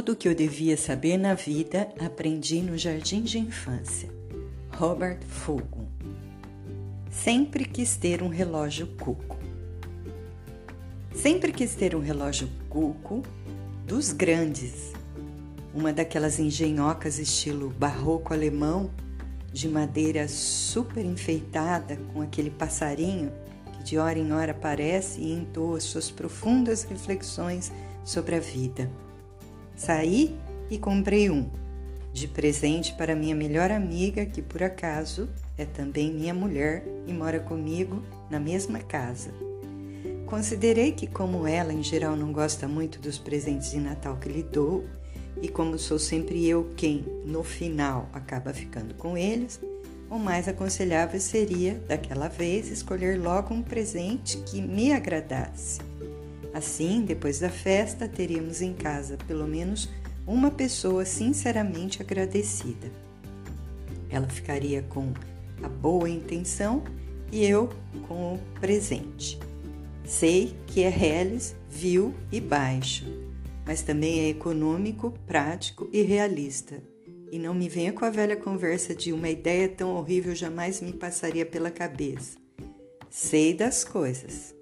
Tudo o que eu devia saber na vida aprendi no jardim de infância. Robert Fulghum. Sempre quis ter um relógio cuco. Sempre quis ter um relógio cuco dos grandes. Uma daquelas engenhocas estilo barroco alemão, de madeira super enfeitada, com aquele passarinho que de hora em hora aparece e entoa suas profundas reflexões sobre a vida. Saí e comprei um, de presente para minha melhor amiga, que por acaso é também minha mulher e mora comigo na mesma casa. Considerei que, como ela em geral não gosta muito dos presentes de Natal que lhe dou, e como sou sempre eu quem, no final, acaba ficando com eles, o mais aconselhável seria, daquela vez, escolher logo um presente que me agradasse. Assim, depois da festa, teríamos em casa pelo menos uma pessoa sinceramente agradecida. Ela ficaria com a boa intenção e eu com o presente. Sei que é reles, vil e baixo, mas também é econômico, prático e realista. E não me venha com a velha conversa de uma ideia tão horrível jamais me passaria pela cabeça. Sei das coisas.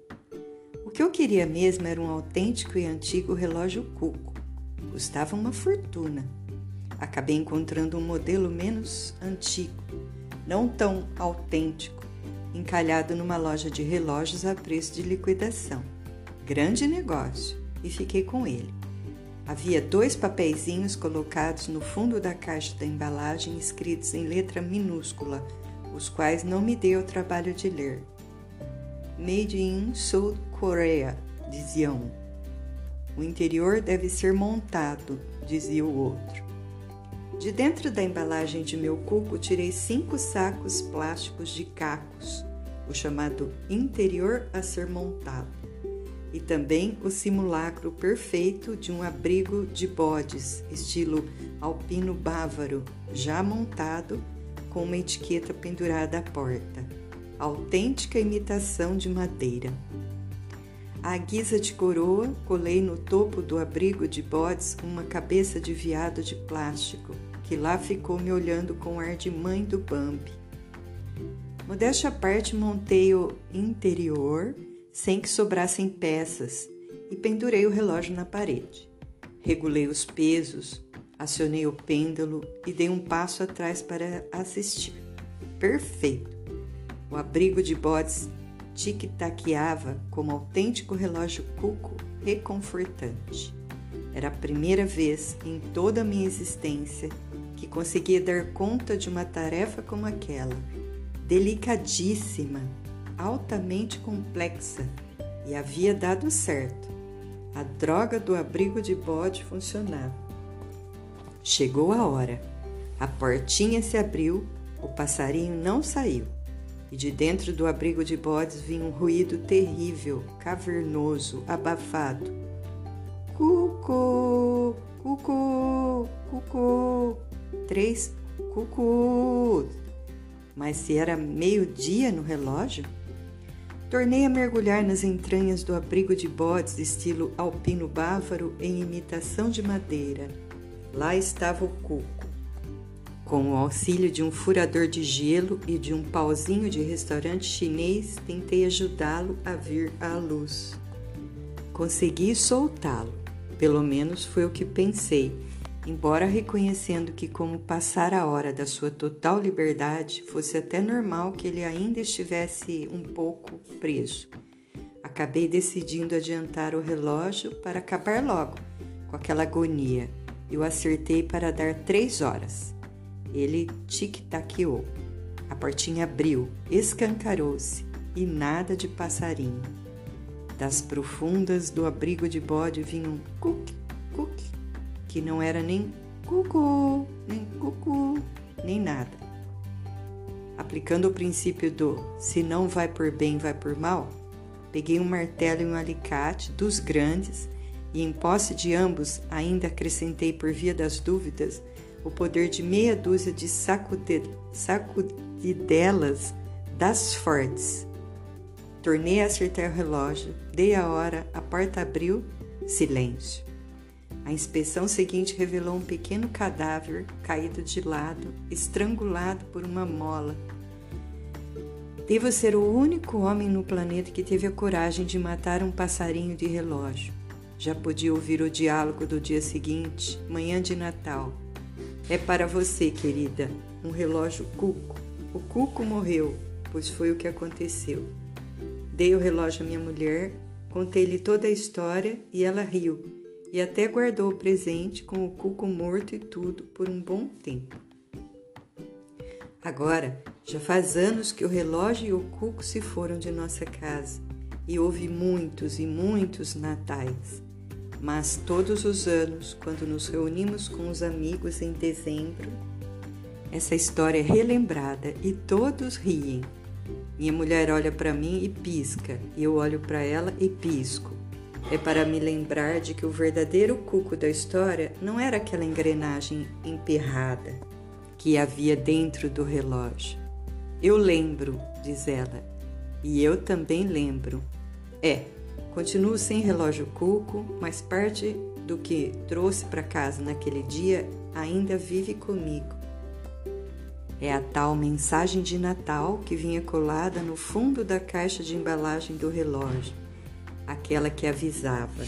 Que eu queria mesmo era um autêntico e antigo relógio Cuco. Custava uma fortuna. Acabei encontrando um modelo menos antigo, não tão autêntico, encalhado numa loja de relógios a preço de liquidação. Grande negócio, e fiquei com ele. Havia dois papeizinhos colocados no fundo da caixa da embalagem escritos em letra minúscula, os quais não me dei o trabalho de ler. Made in South Korea, dizia um. O interior deve ser montado, dizia o outro. De dentro da embalagem de meu cuco, tirei cinco sacos plásticos de cacos, o chamado interior a ser montado, e também o simulacro perfeito de um abrigo de bodes, estilo alpino bávaro, já montado, com uma etiqueta pendurada à porta autêntica imitação de madeira. À guisa de coroa, colei no topo do abrigo de bodes uma cabeça de viado de plástico, que lá ficou me olhando com ar de mãe do Bambi. Modéstia à parte, montei o interior sem que sobrassem peças e pendurei o relógio na parede. Regulei os pesos, acionei o pêndulo e dei um passo atrás para assistir. Perfeito! O abrigo de bodes tic-taqueava como autêntico relógio cuco reconfortante. Era a primeira vez em toda a minha existência que conseguia dar conta de uma tarefa como aquela, delicadíssima, altamente complexa, e havia dado certo. A droga do abrigo de bode funcionava. Chegou a hora. A portinha se abriu, o passarinho não saiu e de dentro do abrigo de bodes vinha um ruído terrível, cavernoso, abafado. Cucu, cucu, cucu, três cucu. Mas se era meio-dia no relógio? Tornei a mergulhar nas entranhas do abrigo de bodes estilo alpino bávaro em imitação de madeira. Lá estava o cuco com o auxílio de um furador de gelo e de um pauzinho de restaurante chinês, tentei ajudá-lo a vir à luz. Consegui soltá-lo, pelo menos foi o que pensei, embora reconhecendo que, como passar a hora da sua total liberdade, fosse até normal que ele ainda estivesse um pouco preso. Acabei decidindo adiantar o relógio para acabar logo com aquela agonia e o acertei para dar três horas. Ele tic-taqueou. A portinha abriu, escancarou-se e nada de passarinho. Das profundas do abrigo de bode vinha um cuc, cuc, que não era nem cucu, nem cucu, nem nada. Aplicando o princípio do se não vai por bem, vai por mal, peguei um martelo e um alicate dos grandes e, em posse de ambos, ainda acrescentei por via das dúvidas o poder de meia dúzia de sacudidelas das fortes. Tornei a acertar o relógio, dei a hora, a porta abriu, silêncio. A inspeção seguinte revelou um pequeno cadáver caído de lado, estrangulado por uma mola. Devo ser o único homem no planeta que teve a coragem de matar um passarinho de relógio. Já podia ouvir o diálogo do dia seguinte, manhã de Natal. É para você, querida, um relógio cuco. O cuco morreu, pois foi o que aconteceu. Dei o relógio à minha mulher, contei-lhe toda a história e ela riu e até guardou o presente com o cuco morto e tudo por um bom tempo. Agora, já faz anos que o relógio e o cuco se foram de nossa casa e houve muitos e muitos natais. Mas todos os anos, quando nos reunimos com os amigos em dezembro, essa história é relembrada e todos riem. Minha mulher olha para mim e pisca, e eu olho para ela e pisco. É para me lembrar de que o verdadeiro cuco da história não era aquela engrenagem emperrada que havia dentro do relógio. Eu lembro, diz ela, e eu também lembro. É, Continuo sem relógio cuco, mas parte do que trouxe para casa naquele dia ainda vive comigo. É a tal mensagem de Natal que vinha colada no fundo da caixa de embalagem do relógio, aquela que avisava: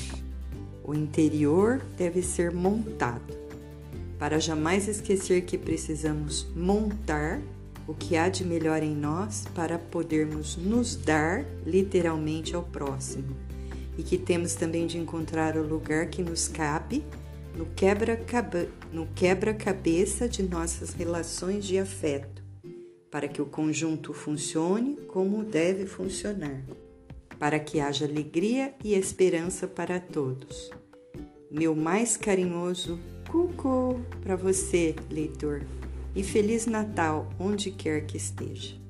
o interior deve ser montado, para jamais esquecer que precisamos montar o que há de melhor em nós para podermos nos dar literalmente ao próximo e que temos também de encontrar o lugar que nos cabe no quebra-cabeça de nossas relações de afeto, para que o conjunto funcione como deve funcionar, para que haja alegria e esperança para todos. Meu mais carinhoso cucu para você, leitor, e Feliz Natal onde quer que esteja.